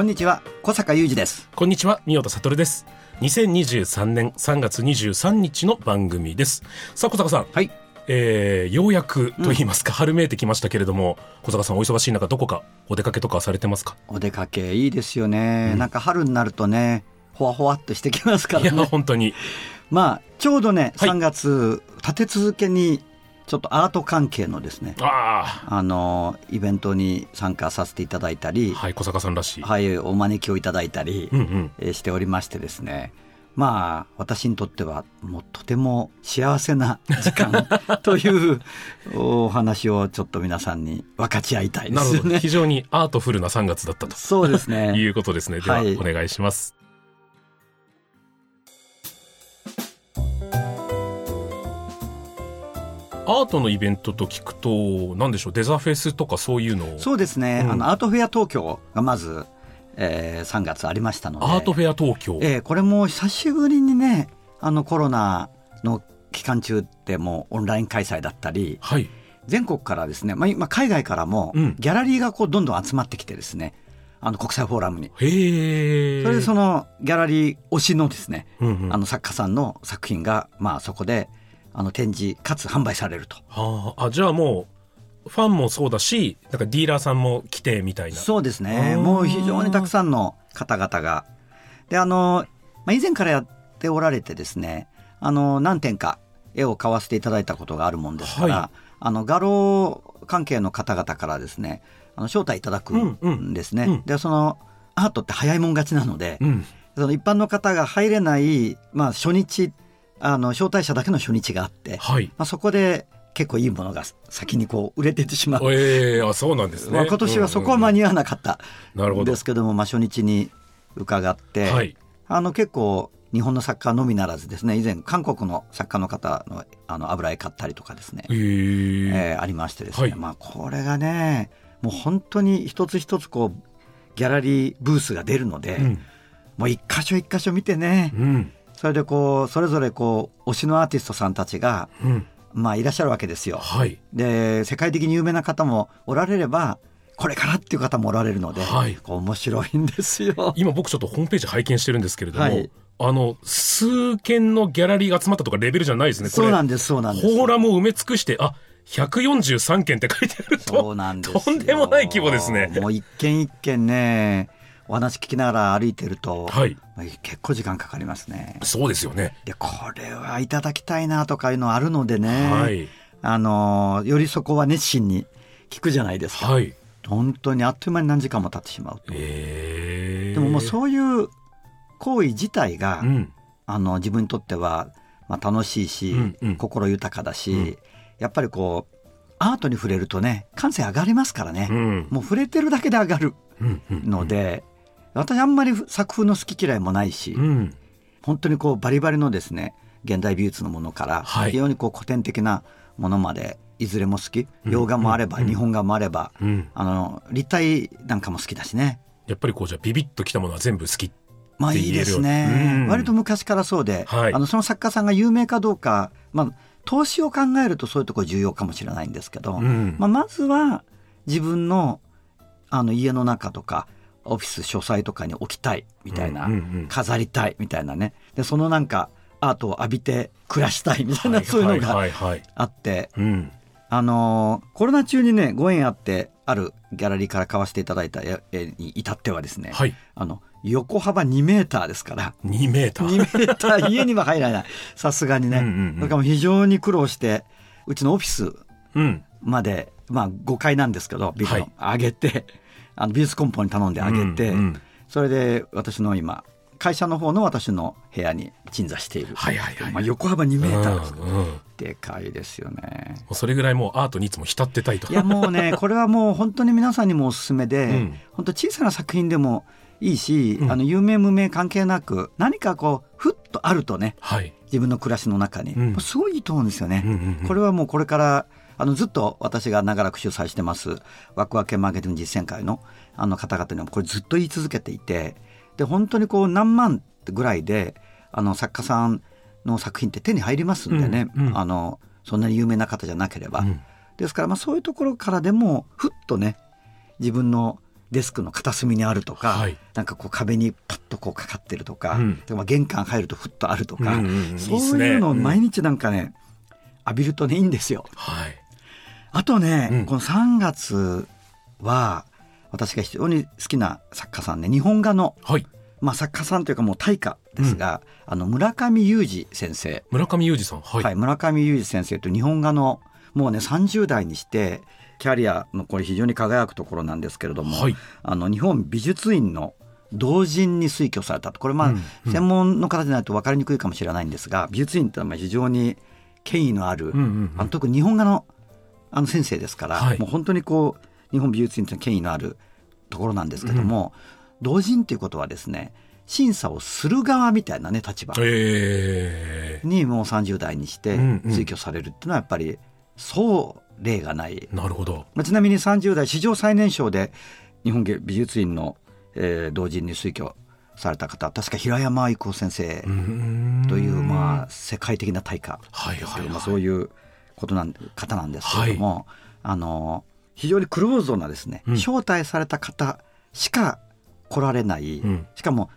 こんにちは小坂雄二ですこんにちは、三代田悟です。2023年3月23日の番組です。さあ、小坂さん。はいえー、ようやくと言いますか、春めいてきましたけれども、小坂さんお忙しい中、どこかお出かけとかされてますか？お出かけいいですよね、なんか春になるとねほわほわっとしてきますかいや、らね本当に。まあちょうどねはい3月、立て続けにちょっとアート関係のですねああのイベントに参加させていただいたりあ、はい、小坂さんらしい。はい、お招きをいただいたり、うんしておりましてですねまあ私にとってはもうとても幸せな時間 というお話をちょっと皆さんに分かち合いたいでなるほど。すね。非常にアートフルな3月だったと。そうですね。いうことですね。では、はいお願いします。アートのイベントと聞くと、なんでしょう、デザフェスとかそういうのを。そうですね、うんあのアートフェア東京がまず、えー3月ありましたのでアートフェア東京。えーこれも久しぶりにねあのコロナの期間中ってもうオンライン開催だったりはい。全国からですね、まあ、今海外からもうんギャラリーがこうどんどん集まってきてですねあの国際フォーラムに。へえ。それでそのギャラリー推しのですね、うんうんあの作家さんの作品が、まあ、そこであの展示かつ販売されると。はあ、あ、じゃあもう、ファンもそうだし、なんかディーラーさんも来てみたいな。そうですね。もう非常にたくさんの方々が。であの、まあ、以前からやっておられてですねあの何点か絵を買わせていただいたことがあるもんですから、はあの画廊関係の方々からですねあの招待いただくうんうんんですね、うん。でそのアートって早いもん勝ちなので、うん。その一般の方が入れない、まあ、初日あの招待者だけの初日があって、はい。まあ、そこで結構いいものが先にこう売れててしまうええあ、そうなんですね。まあ、今年はそこは間に、に合わなかったなるほどんですけども、まあ、初日に伺って、はい。あの結構日本の作家のみならずですね以前韓国の作家の方のあの油絵買ったりとかですね、へええーありましてですね、はいまあ、これがねもう本当に一つ一つこうギャラリーブースが出るので、うん。もう一箇所一箇所見てね、うん。それでこうそれぞれこう推しのアーティストさんたちが、うん。まあ、いらっしゃるわけですよ。はい。で世界的に有名な方もおられればこれからっていう方もおられるので、はい面白いんですよ。今僕ちょっとホームページ拝見してるんですけれども、はいあの、数件のギャラリーが集まったとかレベルじゃないですね。そうなんですそうなんです。フォーラムを埋め尽くして、あ、143件って書いてあると、そうなんですよとんでもない規模ですね。もう一軒一軒ねお話聞きながら歩いてると、はい。結構時間かかりますね。そうですよね。でこれはいただきたいなとかいうのあるのでね、はい。あのよりそこは熱心に聞くじゃないですか。はい。本当にあっという間に何時間も経ってしまうと。ええでももうそういう行為自体が、うん。あの自分にとっては、まあ、楽しいし、うんうん心豊かだし、うんやっぱりこうアートに触れるとね感性上がりますからね、うん。もう触れてるだけで上がるうん。うんの、で、私あんまり作風の好き嫌いもないし、うん。本当にこうバリバリのですね現代美術のものから、はい。非常にこう古典的なものまでいずれも好き。うん。洋画もあれば、うん。日本画もあれば、うん。あの立体なんかも好きだしね。やっぱりこう、じゃあビビッときたものは全部好き。まあいいですね、うん。割と昔からそうで、はい。あのその作家さんが有名かどうか、まあ、投資を考えるとそういうところ重要かもしれないんですけど、うん。まあ、まずは自分のあの家の中とかオフィス書斎とかに置きたいみたいな、飾りたいみたいなねでそのなんかアートを浴びて暮らしたいみたいな、そういうのが。あって、うん。あのーコロナ中にねご縁あってあるギャラリーから買わせていただいた絵絵に至ってはですね、はい。あの横幅2メーターですから2メータ2ー。メーター家には入らない さすがにね、うんうんうんだからもう非常に苦労してうちのオフィスうん。まで、まあ、5階なんですけどビルの、はい上げてあの美術コンポに頼んで上げて、うんうん。それで私の今会社の方の私の部屋に鎮座している、はいはいはい。まあ、横幅2メーターです、うんうん。もでかいですよね。うそれぐらいもうアートにいつも浸ってたいと。いやもうね これはもう本当に皆さんにもおすすめで、うん。本当小さな作品でもいいし、うん。あの有名無名関係なく何かこうふっとあるとねはい、自分の暮らしの中に、うん。すごいいいと思うんですよね。うんうんうん。これはもうこれからあのずっと私が長らく主催してますワクワクマーケティング実践会のあの方々にもこれずっと言い続けていてで本当にこう何万ぐらいであの作家さんの作品って手に入りますんでね、うんうん。あのそんなに有名な方じゃなければ。うん。ですからまあそういうところからでもふっとね自分のデスクの片隅にあるとか、はい。なんかこう壁にパッとこうかかってるとか、うん。でまあ玄関入るとふっとあるとか、うんうんうん。そういうのをうん毎日なんかね、浴びるとねいいんですよ。はいあとね、うん。この3月は私が非常に好きな作家さんね日本画の、はい。まあ、作家さんというかもう大家ですが、あの村上裕二先生。村上裕二さんはい、はい、村上裕二先生という日本画のもうね30代にしてキャリアのこれ非常に輝くところなんですけれども、はい。あの日本美術院の同人に推挙されたと。これまあ、うんうん。専門の方でないと分かりにくいかもしれないんですが美術院ってのはまあ非常に権威のある、うんうんうん。あの特に日本画のあの先生ですから、はい。もう本当にこう日本美術院という権威のあるところなんですけども、同人っていうことはですね審査をする側みたいなね立場。えにもう30代にしてうんうん。推挙されるっていうのはやっぱりそう例がない、ー、なるほど。まあ、ちなみに30代史上最年少で日本芸美術院の、えー同人に推挙された方確か平山愛子先生という、まあ、世界的な大家はいですけど、はいはい。まあ、そういうことなん方なんですけれども、あの非常にクローズドなですね、うん。招待された方しか来られない、うん。しかも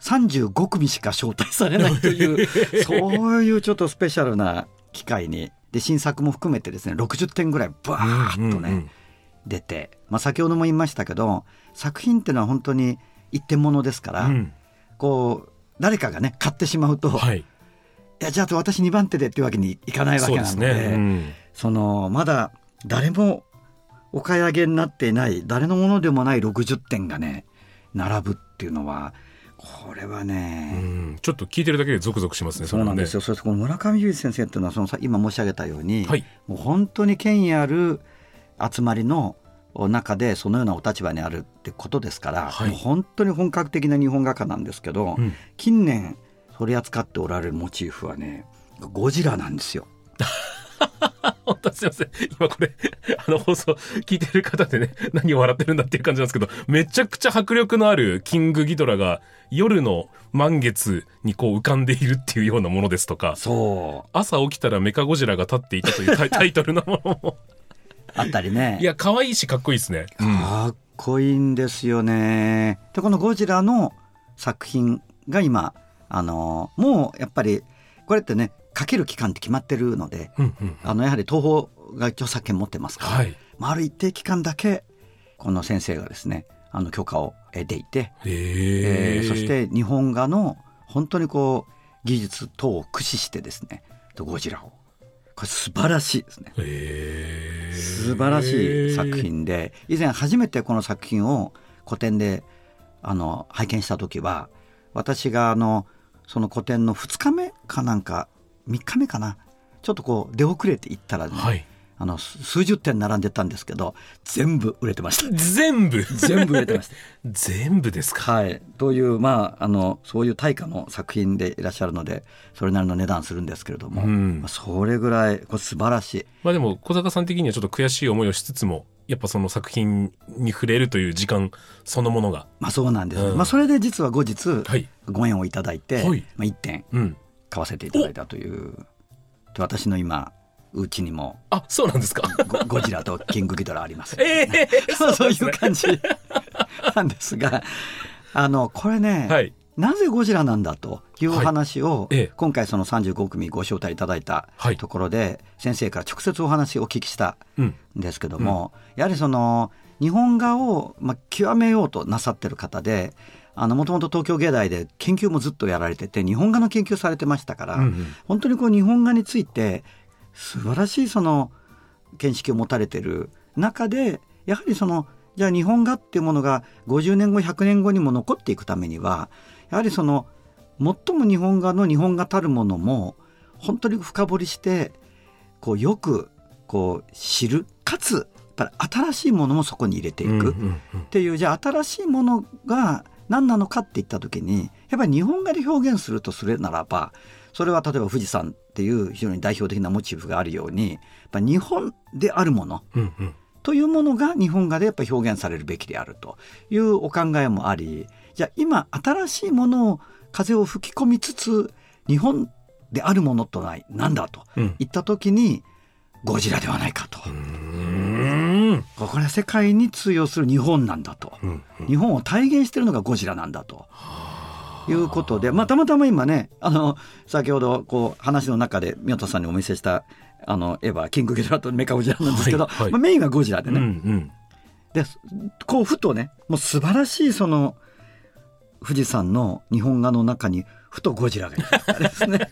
35組しか招待されないという そういうちょっとスペシャルな機会にで新作も含めてですね60点ぐらいバーッとね、うんうんうん。出て、まあ、先ほども言いましたけど作品っていうのは本当に一点物ですから、うん。こう誰かがね買ってしまうと、はいいやじゃあ私2番手でっていうわけにいかないわけなのでね、うん。そのまだ誰もお買い上げになっていない誰のものでもない60点がね並ぶっていうのはこれはうね、ん。ちょっと聞いてるだけでゾクゾクしますねそうなんですよ。よそしてこの村上裕二先生っていうのはそのさ今申し上げたように、はい。もう本当に権威ある集まりの中でそのようなお立場にあるってことですから、はい。もう本当に本格的な日本画家なんですけど、うん。近年取り扱っておられるモチーフはねゴジラなんですよ。本当すいません。今これあの放送聞いてる方でね何を笑ってるんだっていう感じなんですけどめちゃくちゃ迫力のあるキングギドラが夜の満月にこう浮かんでいるっていうようなものですとかそう。朝起きたらメカゴジラが立っていたというタイ タイトルのものも。あったりね。いや可愛いしかっこいいですね、うん。かっこいいんですよね。でこのゴジラの作品が今あのもうやっぱりこれってねかける期間って決まってるのでうんうんあのやはり東宝が著作権持ってますから、はい。まあ、ある一定期間だけこの先生がですねあの許可を得ていて、へええーそして日本画の本当にこう技術等を駆使してですねゴジラを。これ素晴らしいですね。へえ素晴らしい作品で以前初めてこの作品を個展であの拝見した時は私があのその個展の2日目かなんか3日目かな。ちょっとこう出遅れていったらね、はい。あの数数十点並んでたんですけど全部売れてました。全部？全部売れてました。全部ですか？はい。というまああのそういう大家の作品でいらっしゃるのでそれなりの値段するんですけれども、うん。まあそれぐらいこれ素晴らしい。まあでも小坂さん的にはちょっと悔しい思いをしつつもやっぱその作品に触れるという時間そのものが。まあそうなんです、うん。まあそれで実は後日はい。ご縁をいただいて、はい。まあ、1点うん。買わせていただいたというで私の今うちにもあそうなんですか。ゴゴジラとキングギドラあります。ええ そうそういう感じなんですがあのこれね、はいなぜゴジラなんだというお話を、今回その35組ご招待いただいたはい。ところで、先生から直接お話をお聞きしたうん。んですけども、やはりその日本画を、まあ、極めようとなさってる方でもともと東京芸大で研究もずっとやられてて日本画の研究されてましたから、うんうん。本当にこう日本画について素晴らしいその見識を持たれてる中でやはりそのじゃあ日本画っていうものが50年後100年後にも残っていくためにはやはりその最も日本画の日本画たるものも本当に深掘りしてこうよくこう知るかつやっぱり新しいものもそこに入れていく。っていうじゃあ新しいものが何なのかって言った時にやっぱり日本画で表現するとするならばそれは例えば富士山っていう非常に代表的なモチーフがあるようにやっぱ日本であるものうんうんというものが日本画でやっぱ表現されるべきであるというお考えもありじゃあ今新しいものを風を吹き込みつつ日本であるものとは何だとうん言った時にゴジラではないかと。これは世界に通用する日本なんだと。うんうん日本を体現してるのがゴジラなんだと。いうことで、まあ、たまたま今ね、あの、先ほど、こう、話の中で、宮田さんにお見せした、あの、絵は、キングギドラとメカゴジラなんですけど、はいはいまあ、メインはゴジラでうんうね。んで、こう、ふとね、もう素晴らしい、その、富士山の日本画の中に、ふとゴジラがいですね。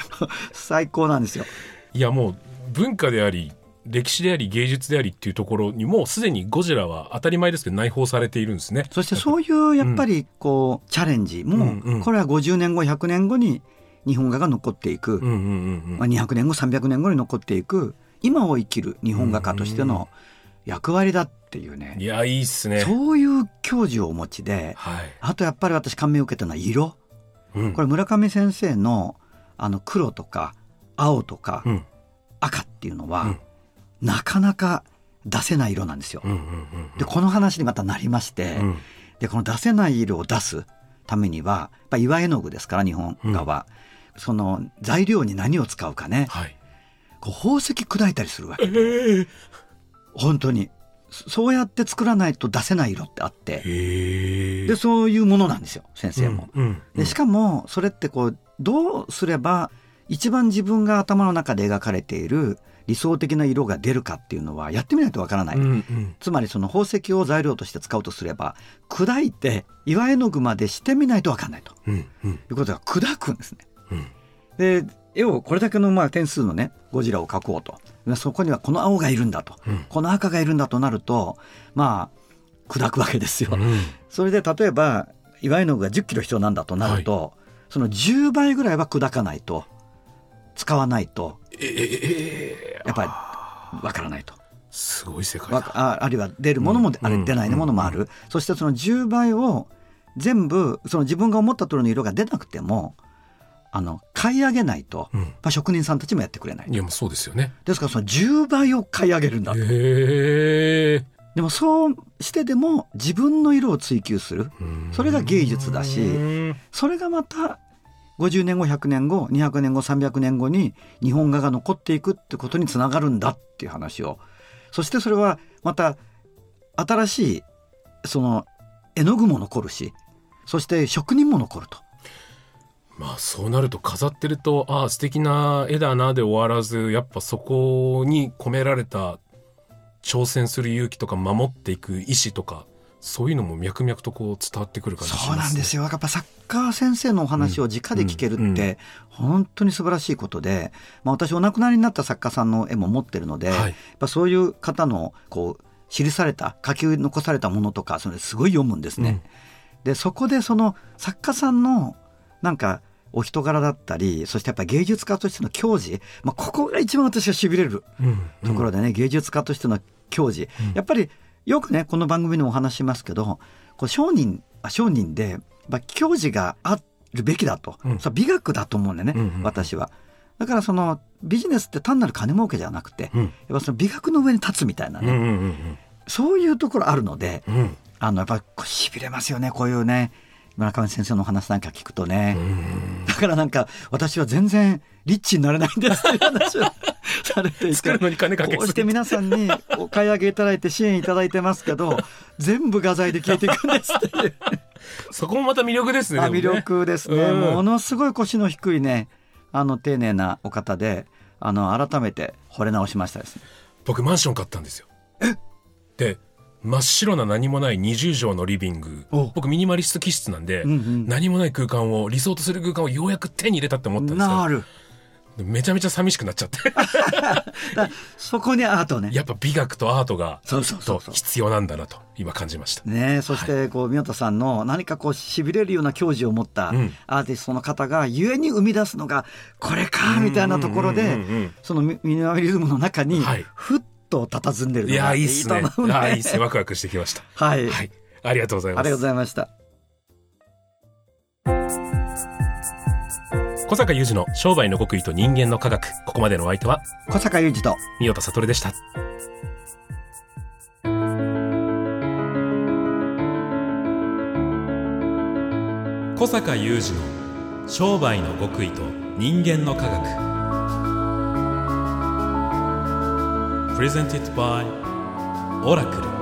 最高なんですよ。いやもう文化であり歴史であり芸術でありっていうところにもうすでにゴジラは当たり前ですけど内包されているんですね。そしてそういうやっぱりこうチャレンジもうんうんこれは50年後100年後に日本画が残っていく、うんうんうんまあ、200年後300年後に残っていく。今を生きる日本画家としての役割だっていううん。いねやいいっすね。そういう教授をお持ちではい。あとやっぱり私感銘を受けたのは色。うん。これ村上先生のあの黒とか青とかうん。赤っていうのはうん。なかなか出せない色なんですよ。う。んうんうんでこの話にまたなりまして、うん。でこの出せない色を出すためにはやっぱ岩絵の具ですから日本画は、その材料に何を使うかねはい。こう宝石砕いたりするわけええ本当にそそうやって作らないと出せない色ってあって。でそういうものなんですよ先生も。うんうんでしかもそれってこうどうすれば一番自分が頭の中で描かれている理想的な色が出るかっていうのはやってみないとわからない。うんうんつまりその宝石を材料として使うとすれば砕いて岩絵の具までしてみないとわかんないとうんうんいうことが砕くんですね。うんで絵をこれだけのまあ点数のねゴジラを描こうと。そこにはこの青がいるんだと、うん。この赤がいるんだとなるとまあ砕くわけですよ。うん。それで例えば岩絵の具が10キロ必要なんだとなると、その10倍ぐらいは砕かないと。使わないと。えええやっぱりわからないと。すごい世界わだ。ああるいは出るものも、あれうん出ないものもある、そしてその10倍を全部その自分が思った通りの色が出なくてもあの買い上げないと、うんまあ、職人さんたちもやってくれないいやもうそうですよね。ですからその10倍を買い上げるんだと。でもそうしてでも自分の色を追求するそれが芸術だしうんそれがまた50年後100年後200年後300年後に日本画が残っていくってことにつながるんだっていう話をそしてそれはまた新しいその絵の具も残るしそして職人も残ると。まあそうなると飾ってるとああ素敵な絵だなで終わらずやっぱそこに込められた挑戦する勇気とか守っていく意志とかそういうのも脈々とこう伝わってくる感じします、そうなんですよ。よ。やっぱサッカー先生のお話を直で聞けるうんうんって本当に素晴らしいことで、まあ、私お亡くなりになった作家さんの絵も持ってるので、はいやっぱそういう方のこう記された書き残されたものとかそれすごい読むんですね。でそこでその作家さんのなんかお人柄だったりそしてやっぱ芸術家としての矜持、まあ、ここが一番私がしびれるうんところでね、芸術家としての矜持、うん。やっぱりよくねこの番組でもお話ししますけどこう商人あ商人で、まあ、矜持があるべきだと、うん。それは美学だと思うんだよね、うんうん私は。だからそのビジネスって単なる金儲けじゃなくて、うん。やっぱその美学の上に立つみたいなね、うんうんうんそういうところあるのでうん。うんあのやっぱりしびれますよねこういうね村上先生のお話なんか聞くとね。うんだからなんか私は全然リッチになれないんですっていう話をされていて作るのに金かけこうして皆さんにお買い上げいただいて支援いただいてますけど全部画材で消えていくんですっていうそこもまた魅力ですね。魅力ですね、うんものすごい腰の低いねあの丁寧なお方であの改めて惚れ直しましたですね僕マンション買ったんですよ。で真っ白な何もない20畳のリビング。お。僕ミニマリスト気質なんで、うんうん。何もない空間を理想とする空間をようやく手に入れたって思ったんですよ。なる。めちゃめちゃ寂しくなっちゃって。そこにアートね。やっぱ美学とアートが、そうそうそう必要なんだなと、今感じました。ねそしてこう宮田さんの何かこうしびれるような教授を持ったうん。アーティストの方がゆえに生み出すのがこれかみたいなところでそのミミニマリズムの中にはい。ふっと佇んでるいやー、いいいいっすね。と思うね。あーいいっすね。ワクワクしてきました。はい、はい。ありがとうございます。ありがとうございました。小坂雄二の商売の極意と人間の科学。ここまでのお相手は、小坂雄二と三代田悟でした。小坂雄二の商売の極意と人間の科学 Presented by オラクル